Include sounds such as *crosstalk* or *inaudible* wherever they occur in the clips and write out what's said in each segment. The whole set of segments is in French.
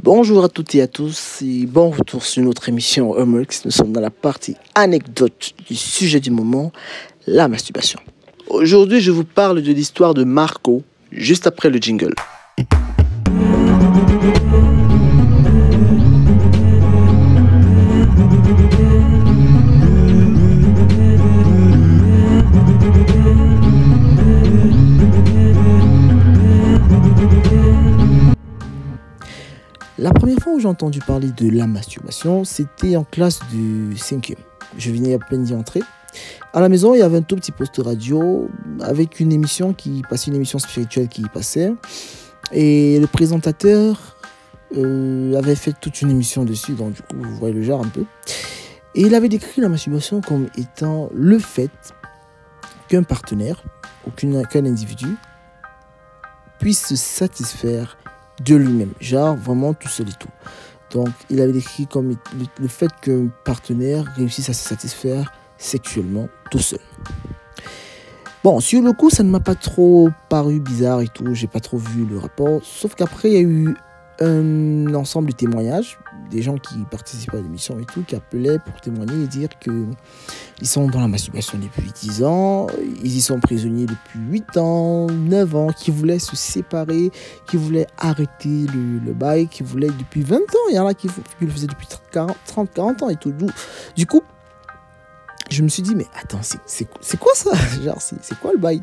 Bonjour à toutes et à tous et bon retour sur notre émission Homeworks. Nous sommes dans la partie anecdote du sujet du moment, la masturbation. Aujourd'hui, je vous parle de l'histoire de Marco, juste après le jingle. Entendu parler de la masturbation, c'était en classe du 5e. Je venais à peine d'y entrer. À la maison, il y avait un tout petit poste radio avec une émission qui passait, une émission spirituelle qui passait. Et le présentateur euh, avait fait toute une émission dessus, donc du coup, vous voyez le genre un peu. Et il avait décrit la masturbation comme étant le fait qu'un partenaire qu'un individu puisse se satisfaire de lui-même, genre vraiment tout seul et tout. Donc, il avait décrit comme le, fait qu'un partenaire réussisse à se satisfaire sexuellement tout seul. Bon, sur le coup, ça ne m'a pas trop paru bizarre et tout, j'ai pas trop vu le rapport, sauf qu'après, il y a eu un ensemble de témoignages, des gens qui participaient à l'émission et tout, qui appelaient pour témoigner et dire que ils sont dans la masturbation depuis 10 ans, ils y sont prisonniers depuis 8 ans, 9 ans, qui voulaient se séparer, qui voulaient arrêter le, bail, qui voulaient depuis 20 ans, il y en a qui, le faisaient depuis 30, 40 ans et tout. Du coup, je me suis dit, mais attends, c'est quoi ça? *laughs* Genre, c'est quoi le bail?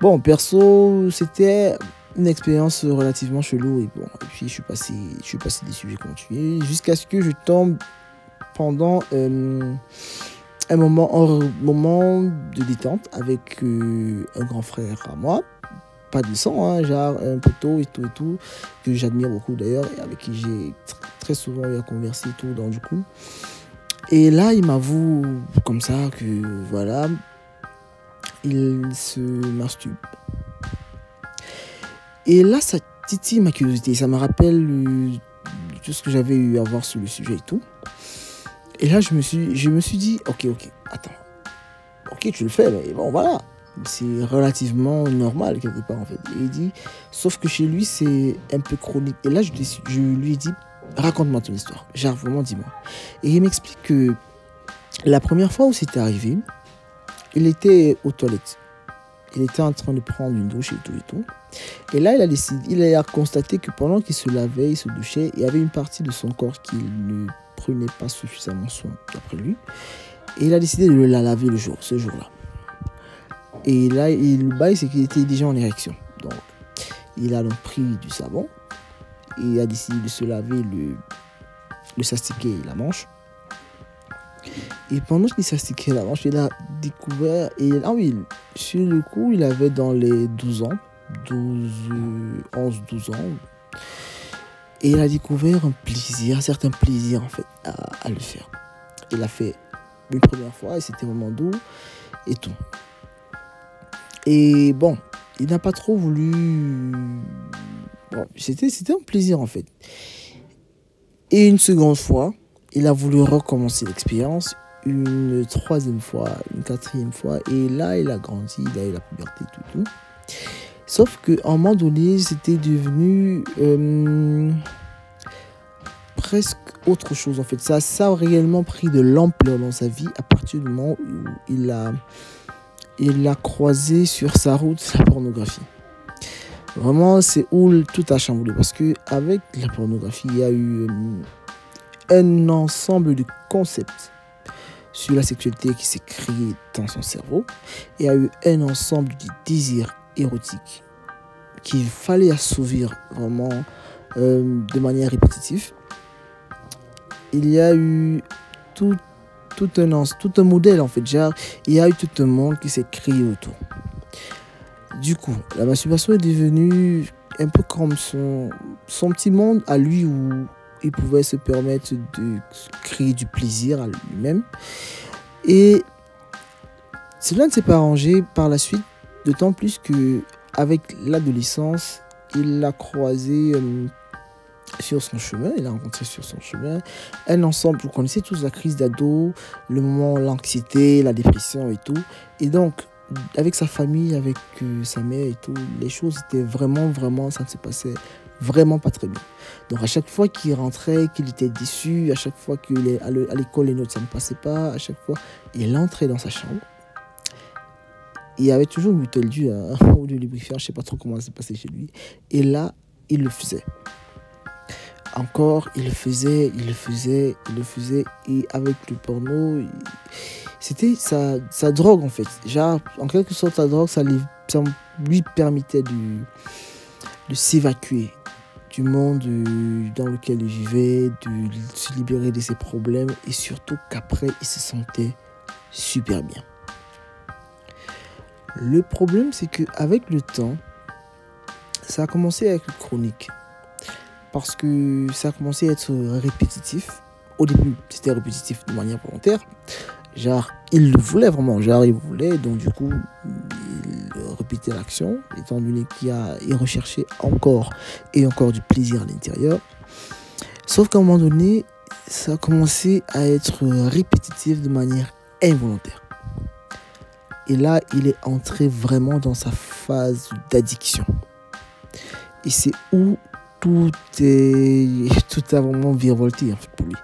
Bon, perso, c'était une expérience relativement chelou et bon et puis je suis passé je suis passé des sujets continués jusqu'à ce que je tombe pendant euh, un moment un moment de détente avec euh, un grand frère à moi pas de sang hein, genre un poteau et tout et tout que j'admire beaucoup d'ailleurs et avec qui j'ai très souvent eu à converser et tout donc du coup. Et là il m'avoue comme ça que voilà il se masturbe et là, ça titille ma curiosité. Ça me rappelle euh, tout ce que j'avais eu à voir sur le sujet et tout. Et là, je me suis, je me suis dit, ok, ok, attends. Ok, tu le fais, mais bon, voilà. C'est relativement normal quelque part en fait. Il dit, sauf que chez lui, c'est un peu chronique. Et là, je, je lui ai dit, raconte-moi ton histoire. Genre, vraiment, dis-moi. Et il m'explique que la première fois où c'était arrivé, il était aux toilettes il était en train de prendre une douche et tout et tout. Et là, il a décidé, il a constaté que pendant qu'il se lavait, il se douchait, il y avait une partie de son corps qu'il ne prenait pas suffisamment soin, d'après lui. Et il a décidé de la laver le jour, ce jour-là. Et là, le bail, c'est qu'il était déjà en érection. Donc, il a donc pris du savon et a décidé de se laver le, le sastiquer la manche. Et pendant qu'il s'astiquait la manche, il a découvert. Et, ah oui, sur le coup, il avait dans les 12 ans, 12, 11, 12 ans. Et il a découvert un plaisir, un certain plaisir en fait, à, le faire. Il l'a fait une première fois et c'était vraiment doux et tout. Et bon, il n'a pas trop voulu. C'était, c'était un plaisir en fait. Et une seconde fois, il a voulu recommencer l'expérience une troisième fois, une quatrième fois. Et là, il a grandi, il a eu la puberté, tout, tout. Sauf qu'à un moment donné, c'était devenu euh, presque autre chose en fait. Ça, a réellement pris de l'ampleur dans sa vie à partir du moment où il a, il a croisé sur sa route la pornographie. Vraiment, c'est où tout a chamboulé parce que avec la pornographie, il y a eu euh, un ensemble de concepts sur la sexualité qui s'est créé dans son cerveau. Y a eu un ensemble de désirs érotiques qu'il fallait assouvir vraiment euh, de manière répétitive. Il y a eu tout, tout, un, tout un modèle en fait. Genre, il y a eu tout un monde qui s'est créé autour. Du coup, la masturbation est devenue un peu comme son, son petit monde à lui où il pouvait se permettre de créer du plaisir à lui-même. Et cela ne s'est pas arrangé par la suite, d'autant plus que avec l'adolescence, il l'a croisé euh, sur son chemin, il a rencontré sur son chemin un ensemble, vous connaissez tous la crise d'ado, le moment, l'anxiété, la dépression et tout. Et donc, avec sa famille, avec euh, sa mère et tout, les choses étaient vraiment, vraiment, ça ne se passait vraiment pas très bien. Donc à chaque fois qu'il rentrait, qu'il était déçu, à chaque fois qu'il est à l'école, les notes, ça ne passait pas, à chaque fois, il entrait dans sa chambre. Il y avait toujours une bouteille d'huile hein, *laughs* ou de lubrifiant, je ne sais pas trop comment ça s'est passé chez lui. Et là, il le faisait. Encore, il le faisait, il le faisait, il le faisait. Et avec le porno, c'était sa, drogue en fait. Genre, en quelque sorte, sa drogue, ça lui, permettait de s'évacuer du monde euh, dans lequel il vivait, de se libérer de ses problèmes et surtout qu'après, il se sentait super bien. Le problème, c'est qu'avec le temps, ça a commencé à être chronique. Parce que ça a commencé à être répétitif. Au début, c'était répétitif de manière volontaire. Genre, il le voulait vraiment, genre, il voulait, donc du coup, il l'action, étant donné qu'il a il recherchait encore et encore du plaisir à l'intérieur. Sauf qu'à un moment donné, ça a commencé à être répétitif de manière involontaire. Et là, il est entré vraiment dans sa phase d'addiction. Et c'est où tout est *laughs* tout a vraiment virevolté en fait pour lui.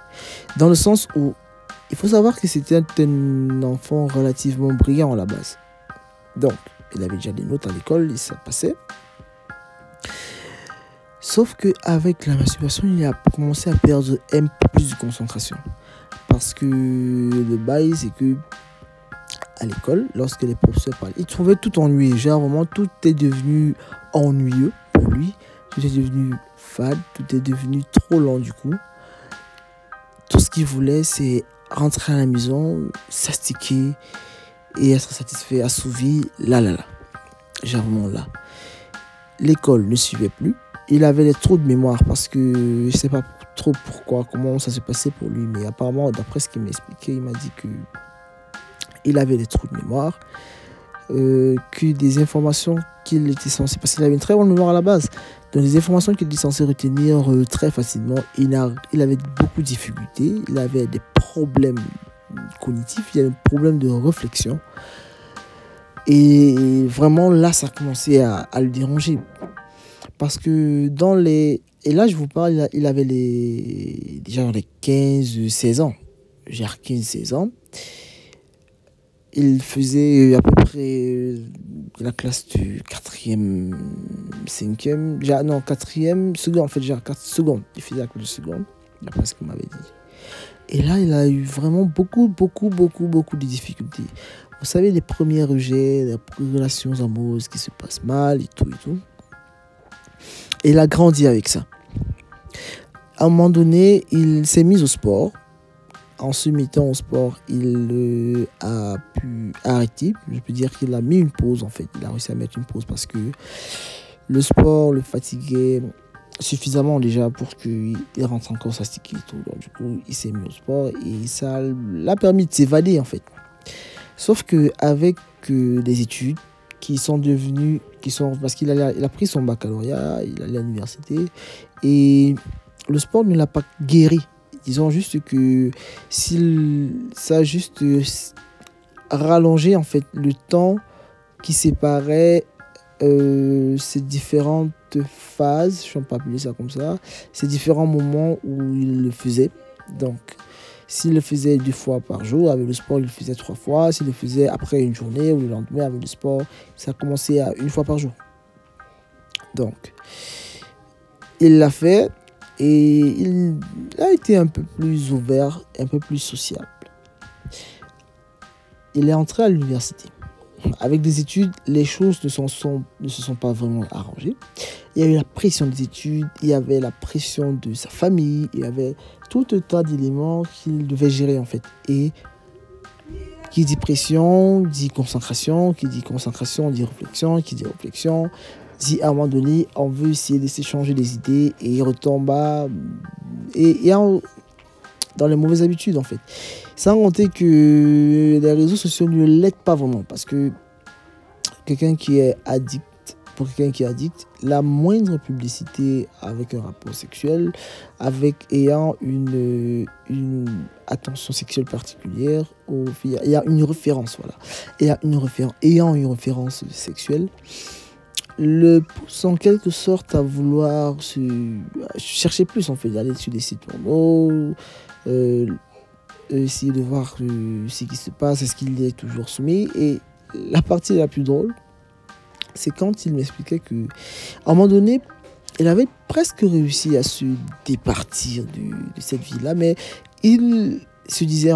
Dans le sens où il faut savoir que c'était un enfant relativement brillant à la base. Donc, il avait déjà des notes à l'école et ça passait. Sauf qu'avec la masturbation, il a commencé à perdre un peu plus de concentration. Parce que le bail, c'est que à l'école, lorsque les professeurs parlaient, il trouvait tout ennuyé. Genre, vraiment, tout est devenu ennuyeux pour lui. Tout est devenu fade, tout est devenu trop lent du coup. Tout ce qu'il voulait, c'est rentrer à la maison, s'astiquer et être satisfait, assouvi. Là, là, là. Vraiment là. L'école ne suivait plus. Il avait des trous de mémoire parce que je sais pas trop pourquoi, comment ça s'est passé pour lui, mais apparemment, d'après ce qu'il m'a expliqué, il m'a dit que il avait des trous de mémoire, euh, que des informations qu'il était censé, parce qu'il avait une très bonne mémoire à la base, donc des informations qu'il était censé retenir euh, très facilement, il, a, il avait beaucoup de difficultés, il avait des problèmes cognitifs, il avait des problèmes de réflexion. Et vraiment là, ça a commencé à, le déranger. Parce que dans les... Et là, je vous parle, il avait les, déjà les 15-16 ans. J'ai 15-16 ans il faisait à peu près euh, la classe du 4e, 5e, non, 4e, seconde, en fait, j'ai 4 secondes. Il faisait la classe de seconde, d'après ce qu'il m'avait dit. Et là, il a eu vraiment beaucoup, beaucoup, beaucoup, beaucoup de difficultés. Vous savez, les premiers rejets, les relations amoureuses qui se passent mal et tout et tout. Et il a grandi avec ça. À un moment donné, il s'est mis au sport en se mettant au sport, il a pu arrêter. Je peux dire qu'il a mis une pause en fait. Il a réussi à mettre une pause parce que le sport le fatiguait suffisamment déjà pour qu'il rentre encore sa sticky et tout. Du coup, il s'est mis au sport et ça l'a permis de s'évader en fait. Sauf que avec euh, les études qui sont devenues, qui sont parce qu'il a, il a pris son baccalauréat, il allait à l'université et le sport ne l'a pas guéri Disons juste que s'il ça a juste euh, rallongé en fait le temps qui séparait euh, ces différentes phases, je ne pas appeler ça comme ça, ces différents moments où il le faisait. Donc, s'il le faisait deux fois par jour, avec le sport, il le faisait trois fois. S'il le faisait après une journée ou le lendemain avec le sport, ça a commencé à une fois par jour. Donc, il l'a fait et il a été un peu plus ouvert, un peu plus sociable. Il est entré à l'université. Avec des études, les choses ne, se sont pas vraiment arrangées. Il y avait la pression des études, il y avait la pression de sa famille, il y avait tout un tas d'éléments qu'il devait gérer en fait. Et qui dit pression, dit concentration, qui dit concentration, dit réflexion, qui dit réflexion, dit à un moment donné, on veut essayer de s'échanger des idées et il retombe et, et dans les mauvaises habitudes en fait. Sans compter que les réseaux sociaux ne l'aident pas vraiment parce que quelqu'un qui est addict pour quelqu'un qui est addict, la moindre publicité avec un rapport sexuel, avec ayant une, une attention sexuelle particulière, il y a une référence, voilà. Il y a une référence, ayant une référence sexuelle, le pousse en quelque sorte à vouloir se, chercher plus en fait, d'aller sur des sites porno, euh, essayer de voir euh, ce qui se passe, est-ce qu'il est toujours soumis. Et la partie la plus drôle, c'est quand il m'expliquait que, à un moment donné, il avait presque réussi à se départir de, cette vie-là, mais il se disait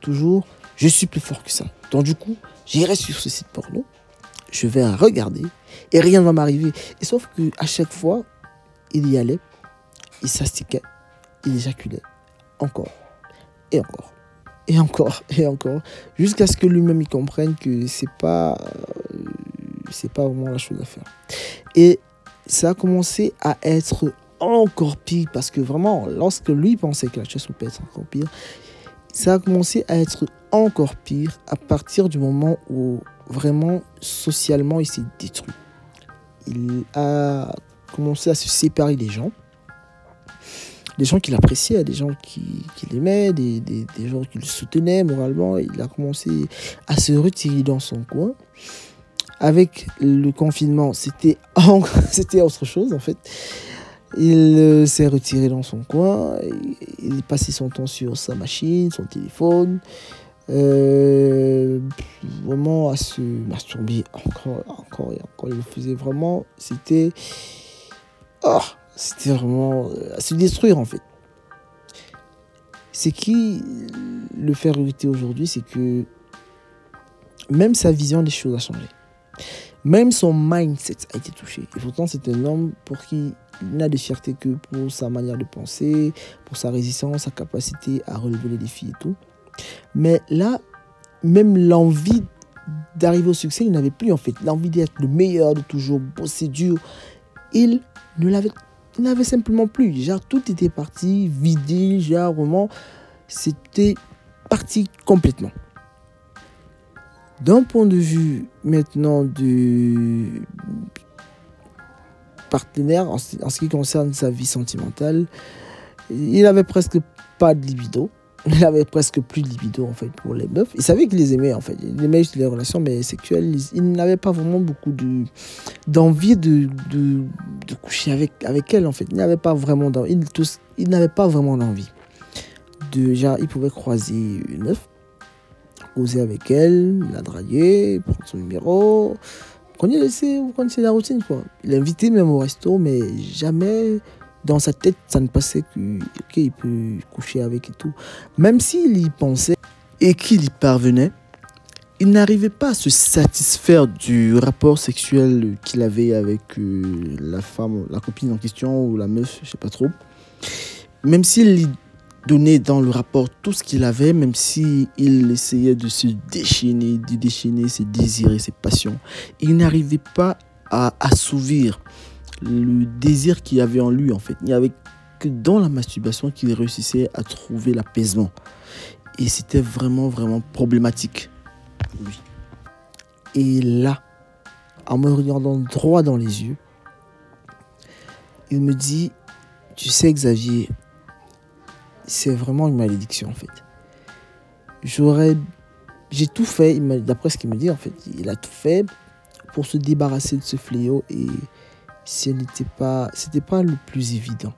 toujours, je suis plus fort que ça. Donc du coup, j'irai sur ce site porno, je vais regarder et rien ne va m'arriver. Et sauf que à chaque fois, il y allait, il s'astiquait, il éjaculait. Encore. Et encore. Et encore. Et encore. Jusqu'à ce que lui-même il comprenne que c'est pas euh, c'est pas vraiment la chose à faire. Et ça a commencé à être encore pire parce que vraiment lorsque lui pensait que la chose pouvait être encore pire, ça a commencé à être encore pire à partir du moment où vraiment socialement il s'est détruit. Il a commencé à se séparer des gens des gens qu'il appréciait, des gens qu'il qui aimait, des, des, des gens qui le soutenaient moralement. Il a commencé à se retirer dans son coin. Avec le confinement, c'était *laughs* autre chose en fait. Il euh, s'est retiré dans son coin, il passait son temps sur sa machine, son téléphone, euh, vraiment à se masturber encore, encore et encore. Il le faisait vraiment, c'était... Oh, c'était vraiment euh, à se détruire en fait. Ce qui le fait regretter aujourd'hui, c'est que même sa vision des choses a changé. Même son mindset a été touché. Et pourtant, c'est un homme pour qui il n'a de fierté que pour sa manière de penser, pour sa résistance, sa capacité à relever les défis et tout. Mais là, même l'envie d'arriver au succès, il n'avait plus en fait. L'envie d'être le meilleur, de toujours bosser dur, il ne l'avait n'avait simplement plus. Genre, tout était parti, vidé, genre, vraiment, c'était parti complètement. D'un point de vue maintenant du partenaire, en ce qui concerne sa vie sentimentale, il avait presque pas de libido il avait presque plus de libido en fait pour les meufs. Il savait qu'il les aimait en fait. Il aimait les relations mais sexuelles. Il n'avait pas vraiment beaucoup de d'envie de, de, coucher avec, avec elle en fait. Il n'avait pas vraiment d'envie. Il, il n'avait pas vraiment d'envie. De, genre, il pouvait croiser une meuf, causer avec elle, la draguer, prendre son numéro. Vous connaissez, vous connaissez la routine quoi. Il l'invitait même au resto mais jamais dans sa tête, ça ne passait qu'il peut coucher avec et tout. Même s'il y pensait et qu'il y parvenait, il n'arrivait pas à se satisfaire du rapport sexuel qu'il avait avec euh, la femme, la copine en question ou la meuf, je sais pas trop. Même s'il donnait dans le rapport tout ce qu'il avait, même s'il essayait de se déchaîner, de déchaîner ses désirs et ses passions, il n'arrivait pas à assouvir le désir qu'il y avait en lui en fait. Il n'y avait que dans la masturbation qu'il réussissait à trouver l'apaisement. Et c'était vraiment, vraiment problématique Et là, en me regardant droit dans les yeux, il me dit, tu sais Xavier, c'est vraiment une malédiction en fait. J'aurais, j'ai tout fait, d'après ce qu'il me dit en fait, il a tout fait pour se débarrasser de ce fléau et ce n'était pas, c'était pas le plus évident.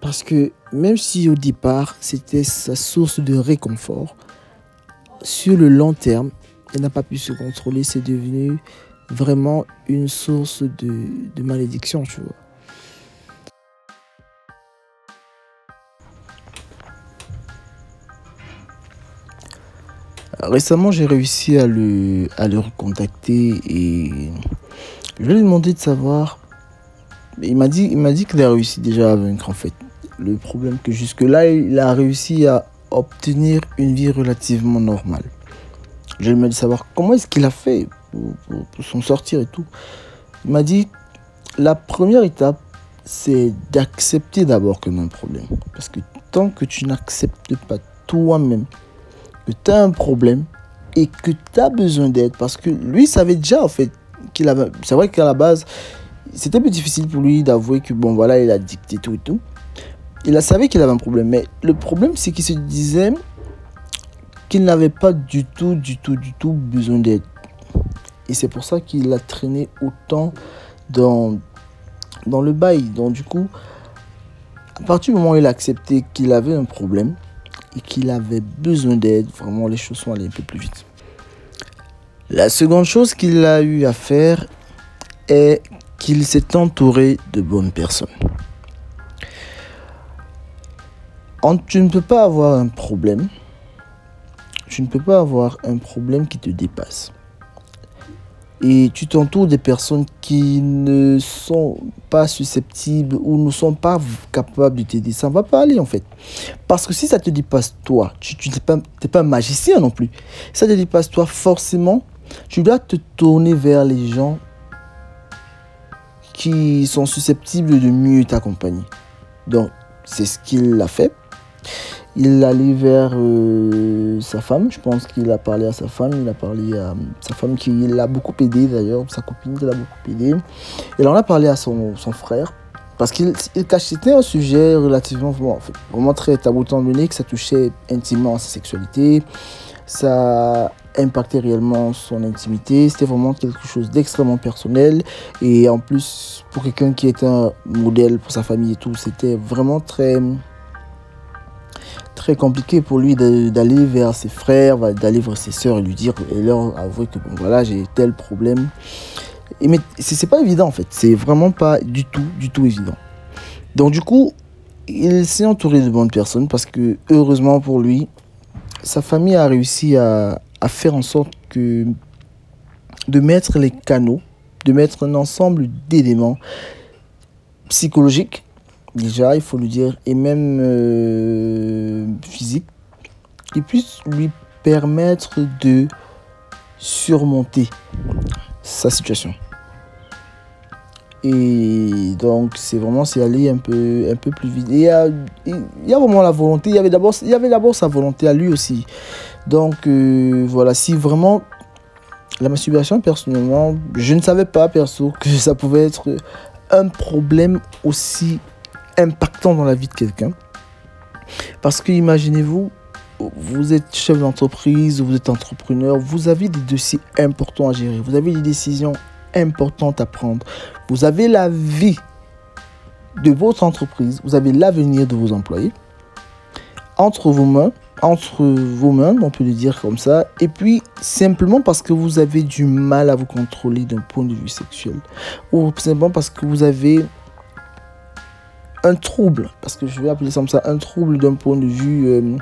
Parce que même si au départ, c'était sa source de réconfort, sur le long terme, elle n'a pas pu se contrôler, c'est devenu vraiment une source de, de malédiction, tu vois. Récemment, j'ai réussi à le, à le recontacter et je lui ai demandé de savoir il m'a dit, il m'a dit qu'il a réussi déjà à vaincre en fait. Le problème que jusque-là, il a réussi à obtenir une vie relativement normale. Je lui ai dit savoir comment est-ce qu'il a fait pour, s'en sortir et tout. Il m'a dit, la première étape, c'est d'accepter d'abord que a un problème. Parce que tant que tu n'acceptes pas toi-même que tu as un problème et que tu as besoin d'aide, parce que lui savait déjà en fait qu'il avait. C'est vrai qu'à la base, c'était peu difficile pour lui d'avouer que bon voilà, il a dicté tout et tout. Il a savait qu'il avait un problème, mais le problème c'est qu'il se disait qu'il n'avait pas du tout, du tout, du tout besoin d'aide. Et c'est pour ça qu'il a traîné autant dans, dans le bail. Donc du coup, à partir du moment où il a accepté qu'il avait un problème et qu'il avait besoin d'aide, vraiment les choses sont allées un peu plus vite. La seconde chose qu'il a eu à faire est qu'il s'est entouré de bonnes personnes. tu ne peux pas avoir un problème. Tu ne peux pas avoir un problème qui te dépasse et tu t'entoures des personnes qui ne sont pas susceptibles ou ne sont pas capables de t'aider, ça ne va pas aller en fait. Parce que si ça te dépasse toi, tu n'es pas, pas un magicien non plus. Ça te dépasse toi, forcément, tu dois te tourner vers les gens qui sont susceptibles de mieux t'accompagner. Donc, c'est ce qu'il a fait il allait vers euh, sa femme. Je pense qu'il a parlé à sa femme. Il a parlé à sa femme qui l'a beaucoup aidé d'ailleurs, sa copine qui l'a beaucoup aidé. Il en a parlé à son, son frère. Parce qu'il cachait, c'était un sujet relativement vraiment très tabou étant donné que ça touchait intimement à sa sexualité, ça impactait réellement son intimité, c'était vraiment quelque chose d'extrêmement personnel et en plus pour quelqu'un qui était un modèle pour sa famille et tout, c'était vraiment très très compliqué pour lui d'aller vers ses frères, d'aller vers ses sœurs et lui dire, et leur avouer que bon, voilà, j'ai tel problème. Mais c'est pas évident en fait, c'est vraiment pas du tout, du tout évident. Donc du coup, il s'est entouré de bonnes personnes parce que heureusement pour lui, sa famille a réussi à, à faire en sorte que de mettre les canaux, de mettre un ensemble d'éléments psychologiques déjà, il faut lui dire, et même euh, physique, qui puisse lui permettre de surmonter sa situation. Et donc, c'est vraiment, c'est aller un peu, un peu plus vite. Il y, a, vraiment la volonté. Il y avait d'abord, il y avait d'abord sa volonté à lui aussi. Donc, euh, voilà, si vraiment la masturbation, personnellement, je ne savais pas, perso, que ça pouvait être un problème aussi impactant dans la vie de quelqu'un. Parce que imaginez-vous, vous êtes chef d'entreprise, vous êtes entrepreneur, vous avez des dossiers importants à gérer, vous avez des décisions importantes à prendre, vous avez la vie de votre entreprise, vous avez l'avenir de vos employés entre vos mains, entre vos mains, on peut le dire comme ça, et puis simplement parce que vous avez du mal à vous contrôler d'un point de vue sexuel, ou simplement parce que vous avez un trouble, parce que je vais appeler ça comme ça, un trouble d'un point de vue euh,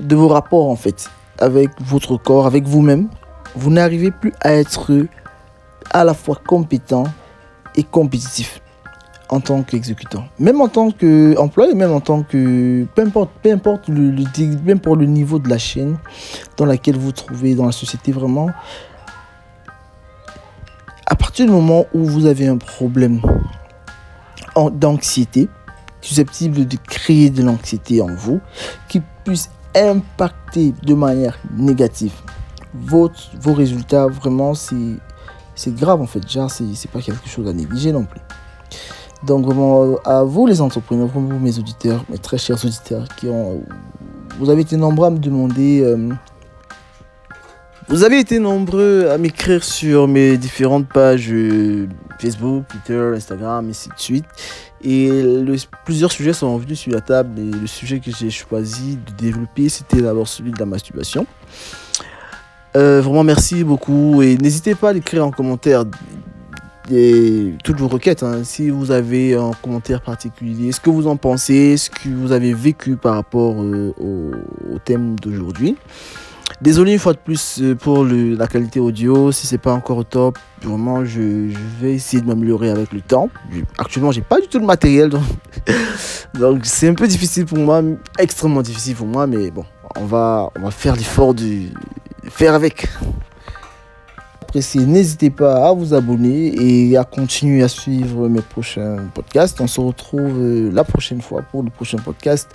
de vos rapports en fait, avec votre corps, avec vous-même, vous, n'arrivez plus à être à la fois compétent et compétitif en tant qu'exécutant. Même en tant qu'employé, même en tant que... Peu importe, peu importe le, même pour le niveau de la chaîne dans laquelle vous vous trouvez dans la société, vraiment, à partir du moment où vous avez un problème d'anxiété, susceptible de créer de l'anxiété en vous, qui puisse impacter de manière négative votre, vos résultats. Vraiment, c'est grave en fait. Genre, c'est pas quelque chose à négliger non plus. Donc vraiment, à vous les entrepreneurs, vous mes auditeurs, mes très chers auditeurs, qui ont, vous avez été nombreux à me demander, euh, vous avez été nombreux à m'écrire sur mes différentes pages euh, Facebook, Twitter, Instagram, et ainsi de suite. Et plusieurs sujets sont revenus sur la table et le sujet que j'ai choisi de développer, c'était d'abord celui de la masturbation. Euh, vraiment merci beaucoup et n'hésitez pas à l'écrire en commentaire toutes vos requêtes. Hein. Si vous avez un commentaire particulier, ce que vous en pensez, ce que vous avez vécu par rapport euh, au, thème d'aujourd'hui. Désolé une fois de plus euh, pour la qualité audio, si c'est pas encore au top, vraiment je, vais essayer de m'améliorer avec le temps. Actuellement j'ai pas du tout de matériel *laughs* donc c'est un peu difficile pour moi, extrêmement difficile pour moi, mais bon, on va, on va faire l'effort de faire avec. Appréciez, n'hésitez pas à vous abonner et à continuer à suivre mes prochains podcasts. On se retrouve euh, la prochaine fois pour le prochain podcast.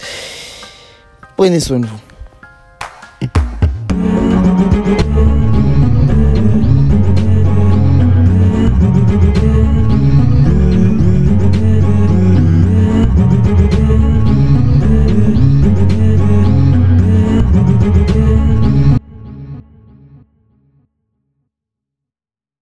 Prenez soin de vous.